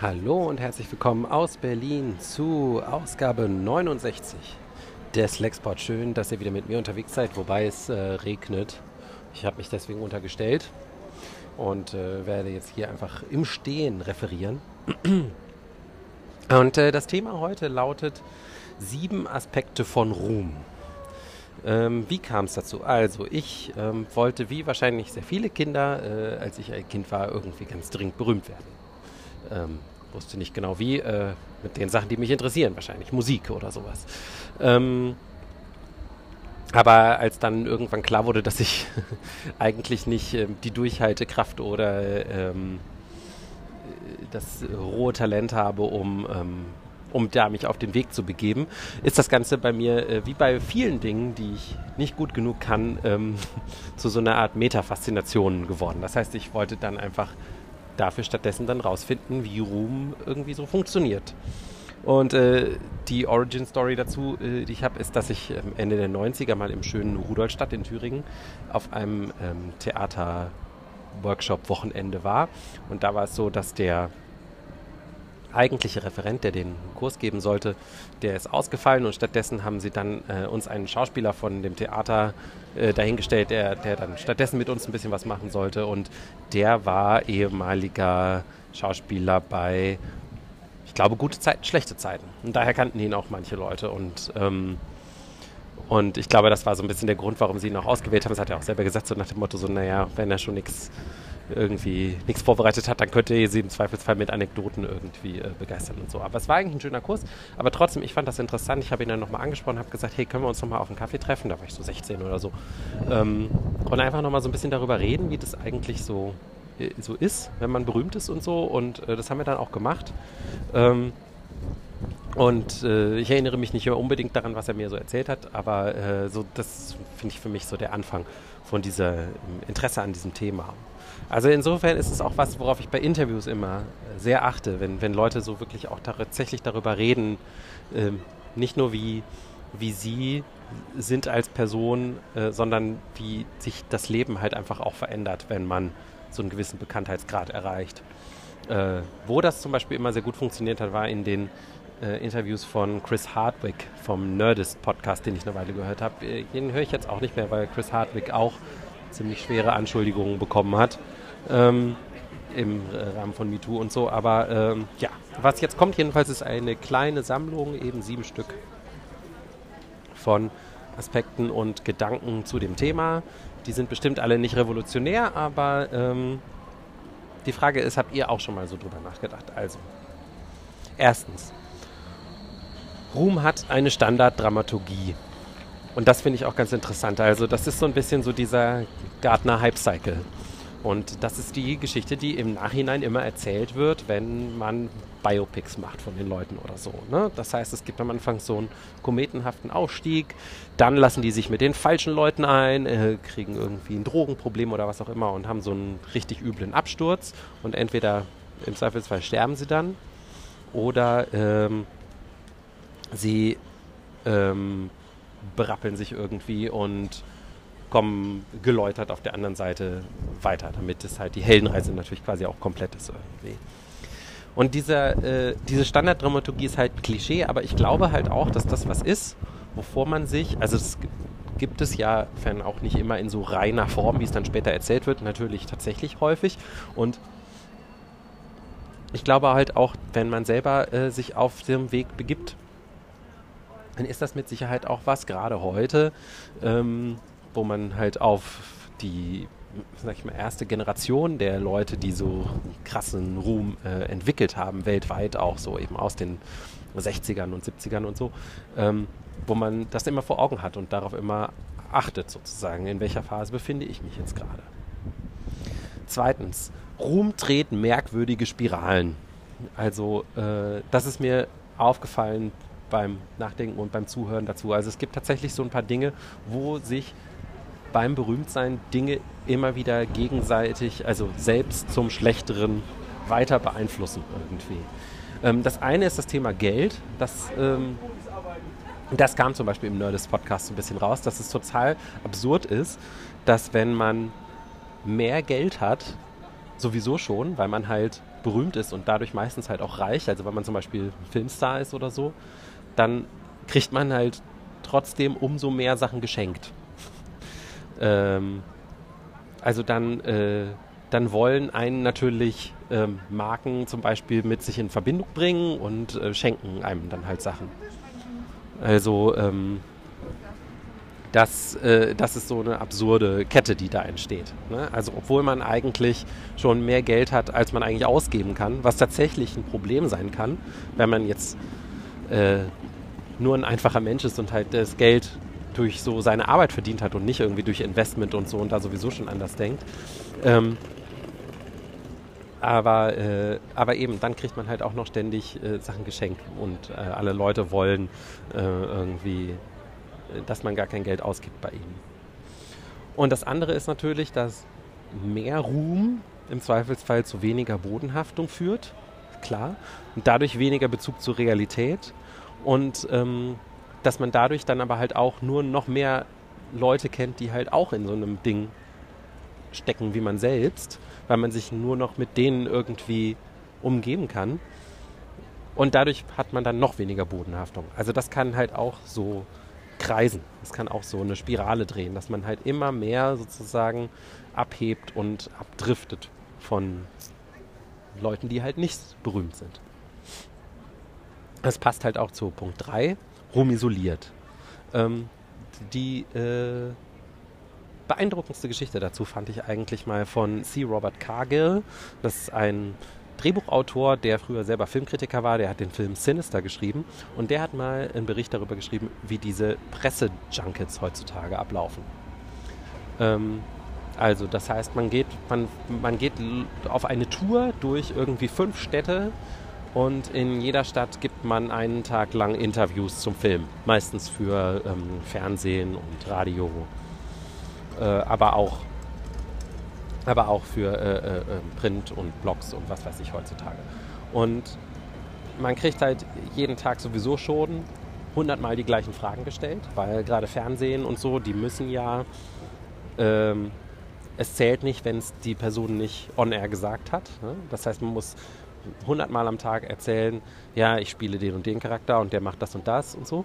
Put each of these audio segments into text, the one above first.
Hallo und herzlich willkommen aus Berlin zu Ausgabe 69 des Lexport. Schön, dass ihr wieder mit mir unterwegs seid, wobei es äh, regnet. Ich habe mich deswegen untergestellt und äh, werde jetzt hier einfach im Stehen referieren. Und äh, das Thema heute lautet sieben Aspekte von Ruhm. Ähm, wie kam es dazu? Also ich ähm, wollte, wie wahrscheinlich sehr viele Kinder, äh, als ich ein Kind war, irgendwie ganz dringend berühmt werden. Ähm, wusste nicht genau wie, äh, mit den Sachen, die mich interessieren, wahrscheinlich Musik oder sowas. Ähm, aber als dann irgendwann klar wurde, dass ich eigentlich nicht äh, die Durchhaltekraft oder ähm, das rohe Talent habe, um, ähm, um da mich auf den Weg zu begeben, ist das Ganze bei mir, äh, wie bei vielen Dingen, die ich nicht gut genug kann, ähm, zu so einer Art Metafaszination geworden. Das heißt, ich wollte dann einfach dafür stattdessen dann rausfinden, wie Ruhm irgendwie so funktioniert. Und äh, die Origin Story dazu, äh, die ich habe, ist, dass ich ähm, Ende der 90er mal im schönen Rudolstadt in Thüringen auf einem ähm, Theater-Workshop-Wochenende war. Und da war es so, dass der eigentliche Referent, der den Kurs geben sollte, der ist ausgefallen und stattdessen haben sie dann äh, uns einen Schauspieler von dem Theater äh, dahingestellt, der, der dann stattdessen mit uns ein bisschen was machen sollte und der war ehemaliger Schauspieler bei, ich glaube, gute Zeiten, schlechte Zeiten. Und daher kannten ihn auch manche Leute und ähm, und ich glaube, das war so ein bisschen der Grund, warum sie ihn auch ausgewählt haben. Das hat er auch selber gesagt, so nach dem Motto, so, naja, wenn er schon nichts irgendwie nichts vorbereitet hat, dann könnte ihr sie im Zweifelsfall mit Anekdoten irgendwie äh, begeistern und so. Aber es war eigentlich ein schöner Kurs. Aber trotzdem, ich fand das interessant. Ich habe ihn dann nochmal angesprochen, habe gesagt, hey, können wir uns nochmal auf einen Kaffee treffen? Da war ich so 16 oder so. Ähm, und einfach nochmal so ein bisschen darüber reden, wie das eigentlich so, äh, so ist, wenn man berühmt ist und so. Und äh, das haben wir dann auch gemacht. Ähm, und äh, ich erinnere mich nicht unbedingt daran, was er mir so erzählt hat, aber äh, so das finde ich für mich so der Anfang von dieser Interesse an diesem Thema. Also insofern ist es auch was, worauf ich bei Interviews immer sehr achte, wenn, wenn Leute so wirklich auch tatsächlich darüber reden, ähm, nicht nur wie, wie sie sind als Person, äh, sondern wie sich das Leben halt einfach auch verändert, wenn man so einen gewissen Bekanntheitsgrad erreicht. Äh, wo das zum Beispiel immer sehr gut funktioniert hat, war in den äh, Interviews von Chris Hardwick vom Nerdist Podcast, den ich eine Weile gehört habe. Äh, den höre ich jetzt auch nicht mehr, weil Chris Hardwick auch ziemlich schwere Anschuldigungen bekommen hat. Ähm, im Rahmen von MeToo und so. Aber ähm, ja, was jetzt kommt jedenfalls ist eine kleine Sammlung, eben sieben Stück von Aspekten und Gedanken zu dem Thema. Die sind bestimmt alle nicht revolutionär, aber ähm, die Frage ist, habt ihr auch schon mal so drüber nachgedacht? Also, erstens, Ruhm hat eine Standarddramaturgie. Und das finde ich auch ganz interessant. Also, das ist so ein bisschen so dieser Gartner-Hype-Cycle. Und das ist die Geschichte, die im Nachhinein immer erzählt wird, wenn man Biopics macht von den Leuten oder so. Ne? Das heißt, es gibt am Anfang so einen kometenhaften Aufstieg, dann lassen die sich mit den falschen Leuten ein, äh, kriegen irgendwie ein Drogenproblem oder was auch immer und haben so einen richtig üblen Absturz und entweder im Zweifelsfall sterben sie dann oder ähm, sie ähm, berappeln sich irgendwie und kommen geläutert auf der anderen Seite weiter, damit es halt die Heldenreise natürlich quasi auch komplett ist irgendwie. Und diese, äh, diese Standarddramaturgie ist halt Klischee, aber ich glaube halt auch, dass das was ist, wovor man sich, also es gibt es ja, wenn auch nicht immer in so reiner Form, wie es dann später erzählt wird, natürlich tatsächlich häufig. Und ich glaube halt auch, wenn man selber äh, sich auf dem Weg begibt, dann ist das mit Sicherheit auch was, gerade heute, ähm, wo man halt auf die sag ich mal, erste Generation der Leute, die so krassen Ruhm äh, entwickelt haben, weltweit auch so eben aus den 60ern und 70ern und so, ähm, wo man das immer vor Augen hat und darauf immer achtet sozusagen, in welcher Phase befinde ich mich jetzt gerade. Zweitens, Ruhm dreht merkwürdige Spiralen. Also äh, das ist mir aufgefallen beim Nachdenken und beim Zuhören dazu. Also es gibt tatsächlich so ein paar Dinge, wo sich beim Berühmtsein Dinge immer wieder gegenseitig, also selbst zum Schlechteren weiter beeinflussen irgendwie. Ähm, das eine ist das Thema Geld. Das, ähm, das kam zum Beispiel im Nerdist Podcast ein bisschen raus, dass es total absurd ist, dass wenn man mehr Geld hat, sowieso schon, weil man halt berühmt ist und dadurch meistens halt auch reich. Also wenn man zum Beispiel Filmstar ist oder so, dann kriegt man halt trotzdem umso mehr Sachen geschenkt. Ähm, also dann, äh, dann wollen einen natürlich ähm, Marken zum Beispiel mit sich in Verbindung bringen und äh, schenken einem dann halt Sachen. Also ähm, das, äh, das ist so eine absurde Kette, die da entsteht. Ne? Also obwohl man eigentlich schon mehr Geld hat, als man eigentlich ausgeben kann, was tatsächlich ein Problem sein kann, wenn man jetzt äh, nur ein einfacher Mensch ist und halt das Geld durch so seine Arbeit verdient hat und nicht irgendwie durch Investment und so und da sowieso schon anders denkt. Ähm, aber, äh, aber eben, dann kriegt man halt auch noch ständig äh, Sachen geschenkt und äh, alle Leute wollen äh, irgendwie dass man gar kein Geld ausgibt bei ihnen. Und das andere ist natürlich, dass mehr Ruhm im Zweifelsfall zu weniger Bodenhaftung führt, klar, und dadurch weniger Bezug zur Realität und ähm, dass man dadurch dann aber halt auch nur noch mehr Leute kennt, die halt auch in so einem Ding stecken wie man selbst, weil man sich nur noch mit denen irgendwie umgeben kann. Und dadurch hat man dann noch weniger Bodenhaftung. Also das kann halt auch so kreisen. Es kann auch so eine Spirale drehen, dass man halt immer mehr sozusagen abhebt und abdriftet von Leuten, die halt nicht berühmt sind. Das passt halt auch zu Punkt 3, rumisoliert. Ähm, die äh, beeindruckendste Geschichte dazu fand ich eigentlich mal von C. Robert Cargill. Das ist ein Drehbuchautor, der früher selber Filmkritiker war, der hat den Film Sinister geschrieben und der hat mal einen Bericht darüber geschrieben, wie diese Pressejunkets heutzutage ablaufen. Ähm, also das heißt, man geht, man, man geht auf eine Tour durch irgendwie fünf Städte und in jeder Stadt gibt man einen Tag lang Interviews zum Film. Meistens für ähm, Fernsehen und Radio, äh, aber auch aber auch für äh, äh, äh, Print und Blogs und was weiß ich heutzutage. Und man kriegt halt jeden Tag sowieso schon hundertmal die gleichen Fragen gestellt, weil gerade Fernsehen und so, die müssen ja, ähm, es zählt nicht, wenn es die Person nicht on-air gesagt hat. Ne? Das heißt, man muss hundertmal am Tag erzählen, ja, ich spiele den und den Charakter und der macht das und das und so.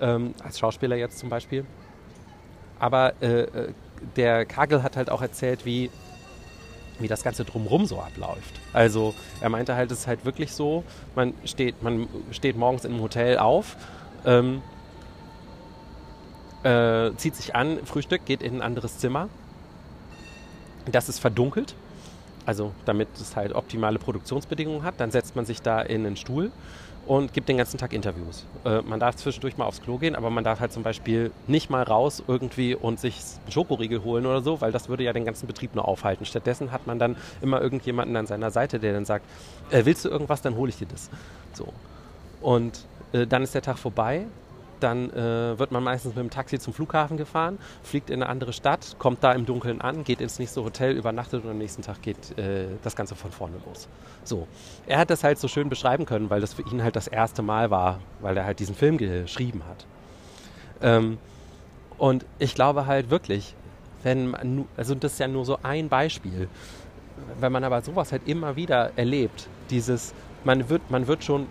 Ähm, als Schauspieler jetzt zum Beispiel. Aber äh, äh der Kagel hat halt auch erzählt, wie, wie das Ganze drumherum so abläuft. Also er meinte halt, es ist halt wirklich so, man steht, man steht morgens im Hotel auf, ähm, äh, zieht sich an, Frühstück, geht in ein anderes Zimmer. Das ist verdunkelt, also damit es halt optimale Produktionsbedingungen hat. Dann setzt man sich da in einen Stuhl und gibt den ganzen Tag Interviews. Äh, man darf zwischendurch mal aufs Klo gehen, aber man darf halt zum Beispiel nicht mal raus irgendwie und sich einen Schokoriegel holen oder so, weil das würde ja den ganzen Betrieb nur aufhalten. Stattdessen hat man dann immer irgendjemanden an seiner Seite, der dann sagt, äh, willst du irgendwas, dann hole ich dir das. So. Und äh, dann ist der Tag vorbei dann äh, wird man meistens mit dem Taxi zum Flughafen gefahren, fliegt in eine andere Stadt, kommt da im Dunkeln an, geht ins nächste Hotel, übernachtet und am nächsten Tag geht äh, das Ganze von vorne los. So. Er hat das halt so schön beschreiben können, weil das für ihn halt das erste Mal war, weil er halt diesen Film geschrieben hat. Ähm, und ich glaube halt wirklich, wenn man, also das ist ja nur so ein Beispiel, wenn man aber sowas halt immer wieder erlebt, dieses, man wird, man wird schon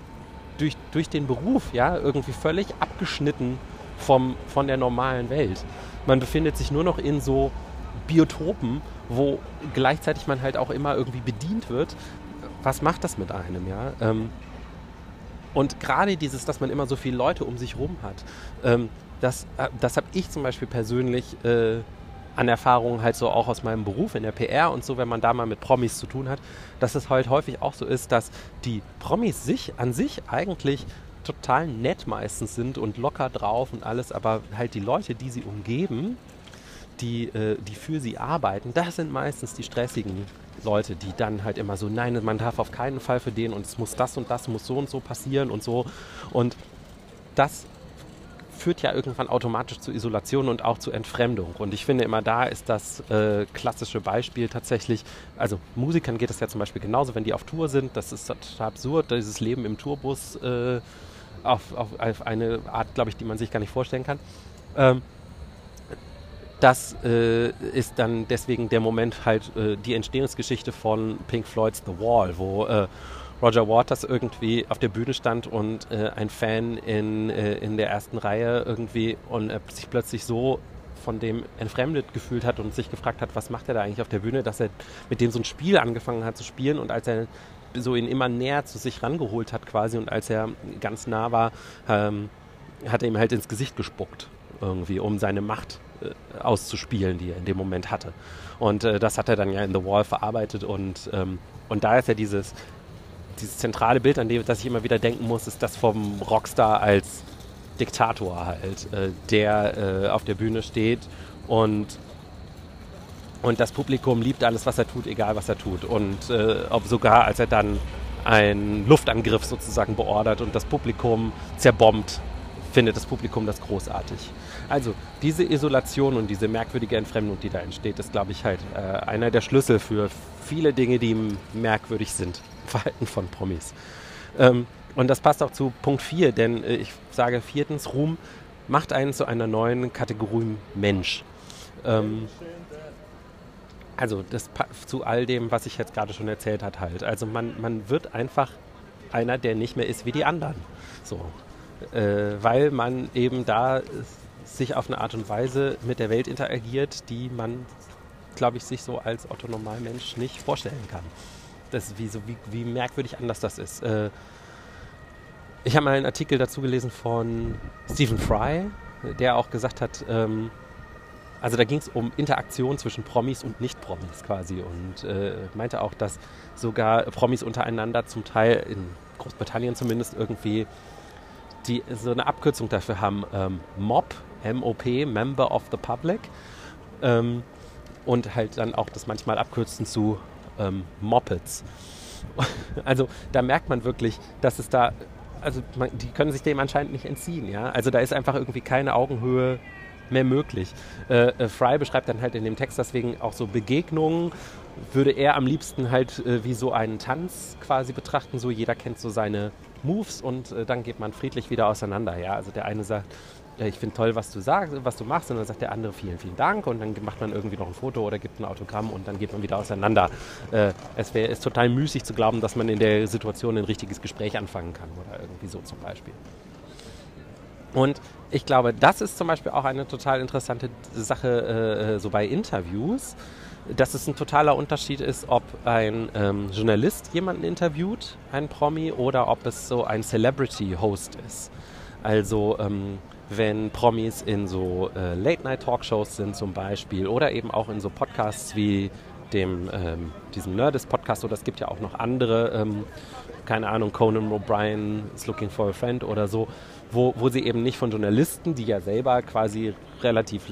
durch, durch den Beruf ja irgendwie völlig abgeschnitten vom, von der normalen Welt. Man befindet sich nur noch in so Biotopen, wo gleichzeitig man halt auch immer irgendwie bedient wird. Was macht das mit einem, ja? Ähm, und gerade dieses, dass man immer so viele Leute um sich rum hat, ähm, das, äh, das habe ich zum Beispiel persönlich äh, an Erfahrungen halt so auch aus meinem Beruf in der PR und so, wenn man da mal mit Promis zu tun hat, dass es halt häufig auch so ist, dass die Promis sich an sich eigentlich total nett meistens sind und locker drauf und alles, aber halt die Leute, die sie umgeben, die, äh, die für sie arbeiten, das sind meistens die stressigen Leute, die dann halt immer so, nein, man darf auf keinen Fall für den und es muss das und das muss so und so passieren und so. Und das führt ja irgendwann automatisch zu Isolation und auch zu Entfremdung. Und ich finde immer da ist das äh, klassische Beispiel tatsächlich, also Musikern geht es ja zum Beispiel genauso, wenn die auf Tour sind, das ist total absurd, dieses Leben im Tourbus äh, auf, auf, auf, eine Art, glaube ich, die man sich gar nicht vorstellen kann. Ähm, das äh, ist dann deswegen der Moment halt äh, die Entstehungsgeschichte von Pink Floyds The Wall, wo äh, Roger Waters irgendwie auf der Bühne stand und äh, ein Fan in, äh, in der ersten Reihe irgendwie und er sich plötzlich so von dem entfremdet gefühlt hat und sich gefragt hat, was macht er da eigentlich auf der Bühne, dass er mit dem so ein Spiel angefangen hat zu spielen und als er so ihn immer näher zu sich rangeholt hat quasi und als er ganz nah war, ähm, hat er ihm halt ins Gesicht gespuckt irgendwie, um seine Macht äh, auszuspielen, die er in dem Moment hatte. Und äh, das hat er dann ja in The Wall verarbeitet und, ähm, und da ist ja dieses, dieses zentrale Bild, an dem das ich immer wieder denken muss, ist das vom Rockstar als Diktator halt, äh, der äh, auf der Bühne steht und und das Publikum liebt alles, was er tut, egal was er tut. Und äh, ob sogar, als er dann einen Luftangriff sozusagen beordert und das Publikum zerbombt, findet das Publikum das großartig. Also diese Isolation und diese merkwürdige Entfremdung, die da entsteht, ist, glaube ich, halt äh, einer der Schlüssel für viele Dinge, die merkwürdig sind Verhalten von Promis. Ähm, und das passt auch zu Punkt 4, denn äh, ich sage viertens, Ruhm macht einen zu einer neuen Kategorie Mensch. Ähm, also das zu all dem, was ich jetzt gerade schon erzählt habe, halt. Also man, man wird einfach einer, der nicht mehr ist wie die anderen. So. Äh, weil man eben da sich auf eine Art und Weise mit der Welt interagiert, die man, glaube ich, sich so als Otto Normalmensch nicht vorstellen kann. Das wie, so, wie, wie merkwürdig anders das ist. Äh, ich habe mal einen Artikel dazu gelesen von Stephen Fry, der auch gesagt hat, ähm, also da ging es um Interaktion zwischen Promis und Nicht-Promis quasi und äh, meinte auch, dass sogar Promis untereinander zum Teil in Großbritannien zumindest irgendwie die so eine Abkürzung dafür haben, ähm, MOP, MOP, Member of the Public. Ähm, und halt dann auch das manchmal abkürzen zu ähm, Moppets. Also da merkt man wirklich, dass es da, also man, die können sich dem anscheinend nicht entziehen, ja. Also da ist einfach irgendwie keine Augenhöhe mehr möglich. Äh, äh, Fry beschreibt dann halt in dem Text deswegen auch so Begegnungen, würde er am liebsten halt äh, wie so einen Tanz quasi betrachten, so jeder kennt so seine Moves und äh, dann geht man friedlich wieder auseinander, ja. Also der eine sagt, ich finde toll, was du sagst, was du machst. Und dann sagt der andere vielen, vielen Dank. Und dann macht man irgendwie noch ein Foto oder gibt ein Autogramm und dann geht man wieder auseinander. Äh, es wär, ist total müßig zu glauben, dass man in der Situation ein richtiges Gespräch anfangen kann oder irgendwie so zum Beispiel. Und ich glaube, das ist zum Beispiel auch eine total interessante Sache äh, so bei Interviews, dass es ein totaler Unterschied ist, ob ein ähm, Journalist jemanden interviewt, einen Promi, oder ob es so ein Celebrity-Host ist. Also ähm, wenn Promis in so äh, Late-Night-Talkshows sind zum Beispiel oder eben auch in so Podcasts wie dem, ähm, diesem Nerdist-Podcast oder es gibt ja auch noch andere, ähm, keine Ahnung, Conan O'Brien is looking for a friend oder so, wo, wo sie eben nicht von Journalisten, die ja selber quasi relativ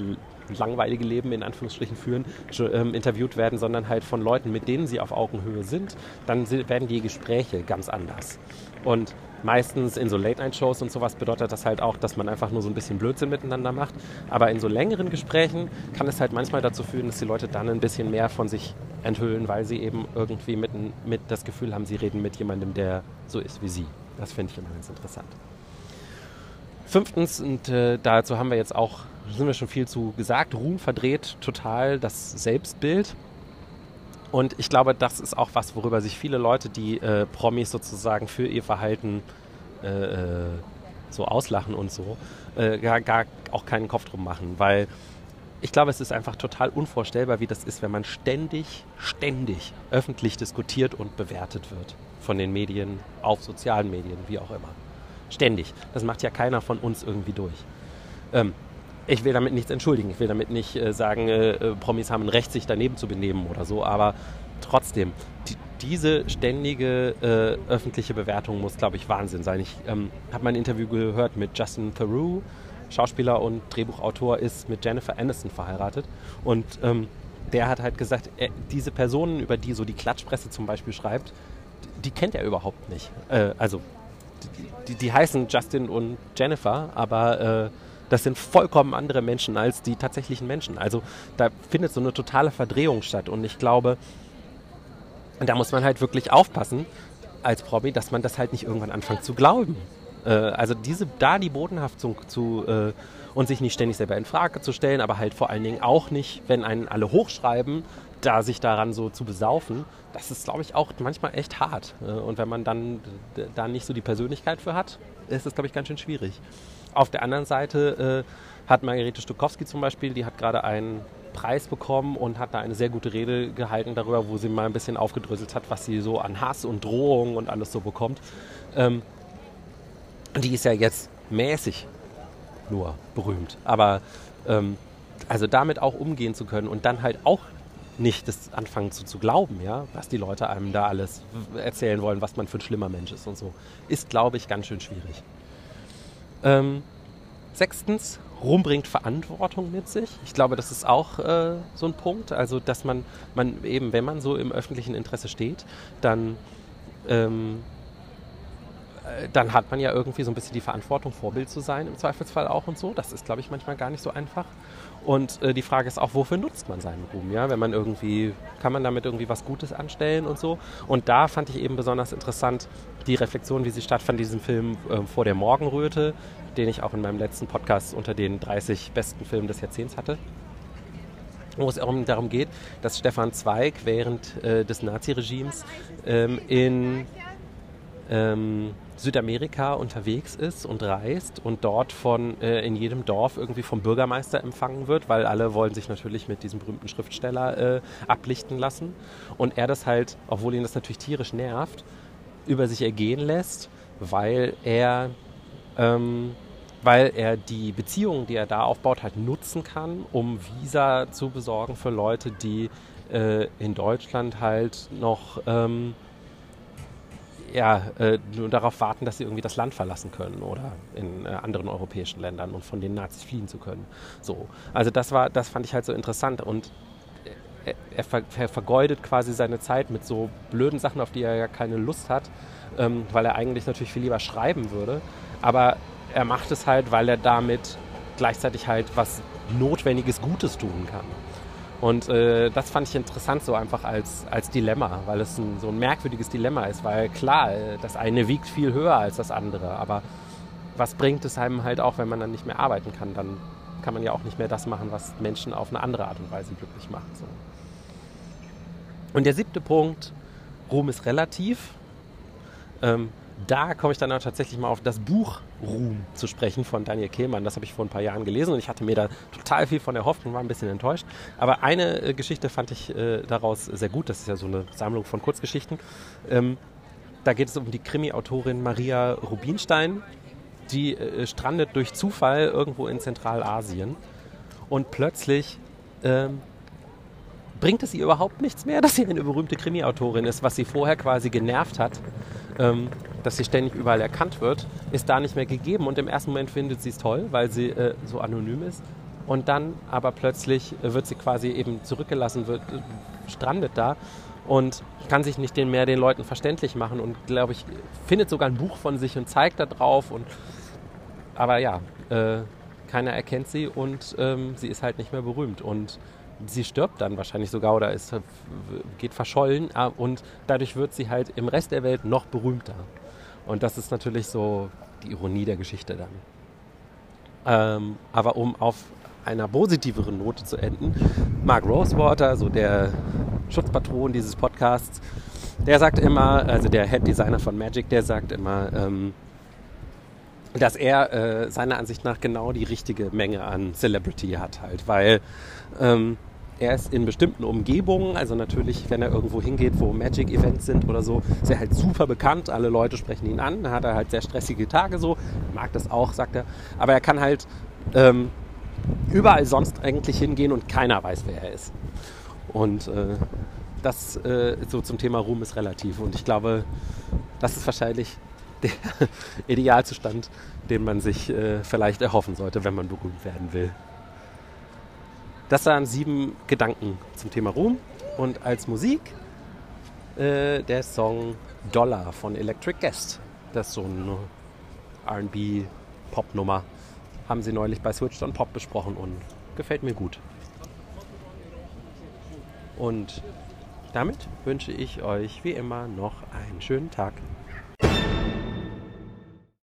langweilige Leben in Anführungsstrichen führen, ähm, interviewt werden, sondern halt von Leuten, mit denen sie auf Augenhöhe sind, dann werden die Gespräche ganz anders. Und meistens in so Late-Night-Shows und sowas bedeutet das halt auch, dass man einfach nur so ein bisschen Blödsinn miteinander macht. Aber in so längeren Gesprächen kann es halt manchmal dazu führen, dass die Leute dann ein bisschen mehr von sich enthüllen, weil sie eben irgendwie mit, mit das Gefühl haben, sie reden mit jemandem, der so ist wie sie. Das finde ich immer ganz interessant. Fünftens, und äh, dazu haben wir jetzt auch, sind wir schon viel zu gesagt, Ruhm verdreht total das Selbstbild. Und ich glaube, das ist auch was, worüber sich viele Leute, die äh, Promis sozusagen für ihr Verhalten äh, äh, so auslachen und so, äh, gar, gar auch keinen Kopf drum machen. Weil ich glaube, es ist einfach total unvorstellbar, wie das ist, wenn man ständig, ständig öffentlich diskutiert und bewertet wird von den Medien, auf sozialen Medien, wie auch immer. Ständig. Das macht ja keiner von uns irgendwie durch. Ähm, ich will damit nichts entschuldigen. Ich will damit nicht äh, sagen, äh, äh, Promis haben ein Recht, sich daneben zu benehmen oder so. Aber trotzdem, die, diese ständige äh, öffentliche Bewertung muss, glaube ich, Wahnsinn sein. Ich ähm, habe mal ein Interview gehört mit Justin Theroux, Schauspieler und Drehbuchautor, ist mit Jennifer Aniston verheiratet. Und ähm, der hat halt gesagt, er, diese Personen, über die so die Klatschpresse zum Beispiel schreibt, die, die kennt er überhaupt nicht. Äh, also die, die, heißen Justin und Jennifer, aber äh, das sind vollkommen andere Menschen als die tatsächlichen Menschen. Also da findet so eine totale Verdrehung statt und ich glaube, da muss man halt wirklich aufpassen als Promi, dass man das halt nicht irgendwann anfängt zu glauben. Äh, also diese, da die Bodenhaftung zu äh, und sich nicht ständig selber in Frage zu stellen, aber halt vor allen Dingen auch nicht, wenn einen alle hochschreiben, da sich daran so zu besaufen, das ist, glaube ich, auch manchmal echt hart. Äh, und wenn man dann da nicht so die Persönlichkeit für hat, ist es, glaube ich, ganz schön schwierig. Auf der anderen Seite äh, hat Margarete Stukowski zum Beispiel, die hat gerade einen Preis bekommen und hat da eine sehr gute Rede gehalten darüber, wo sie mal ein bisschen aufgedröselt hat, was sie so an Hass und Drohung und alles so bekommt. Ähm, die ist ja jetzt mäßig nur berühmt. Aber ähm, also damit auch umgehen zu können und dann halt auch nicht das anfangen zu, zu glauben, ja, was die Leute einem da alles erzählen wollen, was man für ein schlimmer Mensch ist und so, ist, glaube ich, ganz schön schwierig. Ähm, sechstens, Ruhm bringt Verantwortung mit sich. Ich glaube, das ist auch äh, so ein Punkt. Also, dass man, man eben, wenn man so im öffentlichen Interesse steht, dann ähm, äh, dann hat man ja irgendwie so ein bisschen die Verantwortung, Vorbild zu sein, im Zweifelsfall auch und so. Das ist, glaube ich, manchmal gar nicht so einfach. Und äh, die Frage ist auch, wofür nutzt man seinen Ruhm? Ja, wenn man irgendwie, kann man damit irgendwie was Gutes anstellen und so. Und da fand ich eben besonders interessant die Reflexion, wie sie stattfand, diesem Film äh, vor der Morgenröte, den ich auch in meinem letzten Podcast unter den 30 besten Filmen des Jahrzehnts hatte wo es darum geht, dass Stefan Zweig während äh, des Naziregimes ähm, in ähm, Südamerika unterwegs ist und reist und dort von äh, in jedem Dorf irgendwie vom Bürgermeister empfangen wird, weil alle wollen sich natürlich mit diesem berühmten Schriftsteller äh, ablichten lassen. Und er das halt, obwohl ihn das natürlich tierisch nervt, über sich ergehen lässt, weil er ähm, weil er die Beziehungen, die er da aufbaut, halt nutzen kann, um Visa zu besorgen für Leute, die äh, in Deutschland halt noch ähm, ja, äh, nur darauf warten, dass sie irgendwie das Land verlassen können oder in äh, anderen europäischen Ländern und von den Nazis fliehen zu können. So, also das war, das fand ich halt so interessant und er, er, ver, er vergeudet quasi seine Zeit mit so blöden Sachen, auf die er ja keine Lust hat, ähm, weil er eigentlich natürlich viel lieber schreiben würde, aber er macht es halt, weil er damit gleichzeitig halt was Notwendiges Gutes tun kann. Und äh, das fand ich interessant so einfach als, als Dilemma, weil es ein, so ein merkwürdiges Dilemma ist, weil klar, äh, das eine wiegt viel höher als das andere, aber was bringt es einem halt auch, wenn man dann nicht mehr arbeiten kann? Dann kann man ja auch nicht mehr das machen, was Menschen auf eine andere Art und Weise glücklich macht. So. Und der siebte Punkt, Ruhm ist relativ. Ähm, da komme ich dann auch tatsächlich mal auf das Buch Ruhm zu sprechen von Daniel Kehlmann. Das habe ich vor ein paar Jahren gelesen und ich hatte mir da total viel von erhofft und war ein bisschen enttäuscht. Aber eine äh, Geschichte fand ich äh, daraus sehr gut. Das ist ja so eine Sammlung von Kurzgeschichten. Ähm, da geht es um die Krimi-Autorin Maria Rubinstein. Die äh, strandet durch Zufall irgendwo in Zentralasien und plötzlich ähm, bringt es ihr überhaupt nichts mehr, dass sie eine berühmte Krimi-Autorin ist, was sie vorher quasi genervt hat ähm, dass sie ständig überall erkannt wird, ist da nicht mehr gegeben. Und im ersten Moment findet sie es toll, weil sie äh, so anonym ist. Und dann aber plötzlich äh, wird sie quasi eben zurückgelassen, wird, äh, strandet da und kann sich nicht den mehr den Leuten verständlich machen und glaube ich findet sogar ein Buch von sich und zeigt da drauf und aber ja äh, keiner erkennt sie und ähm, sie ist halt nicht mehr berühmt und sie stirbt dann wahrscheinlich sogar oder ist, geht verschollen äh, und dadurch wird sie halt im Rest der Welt noch berühmter. Und das ist natürlich so die Ironie der Geschichte dann. Ähm, aber um auf einer positiveren Note zu enden, Mark Rosewater, so der Schutzpatron dieses Podcasts, der sagt immer, also der Head Designer von Magic, der sagt immer, ähm, dass er äh, seiner Ansicht nach genau die richtige Menge an Celebrity hat halt, weil ähm, er ist in bestimmten Umgebungen, also natürlich, wenn er irgendwo hingeht, wo Magic-Events sind oder so, ist er halt super bekannt. Alle Leute sprechen ihn an. Hat er halt sehr stressige Tage so. Mag das auch, sagt er. Aber er kann halt ähm, überall sonst eigentlich hingehen und keiner weiß, wer er ist. Und äh, das äh, so zum Thema Ruhm ist relativ. Und ich glaube, das ist wahrscheinlich der Idealzustand, den man sich äh, vielleicht erhoffen sollte, wenn man berühmt werden will. Das waren sieben Gedanken zum Thema Ruhm. Und als Musik äh, der Song Dollar von Electric Guest. Das ist so eine RB-Pop-Nummer. Haben sie neulich bei Switch on Pop besprochen und gefällt mir gut. Und damit wünsche ich euch wie immer noch einen schönen Tag.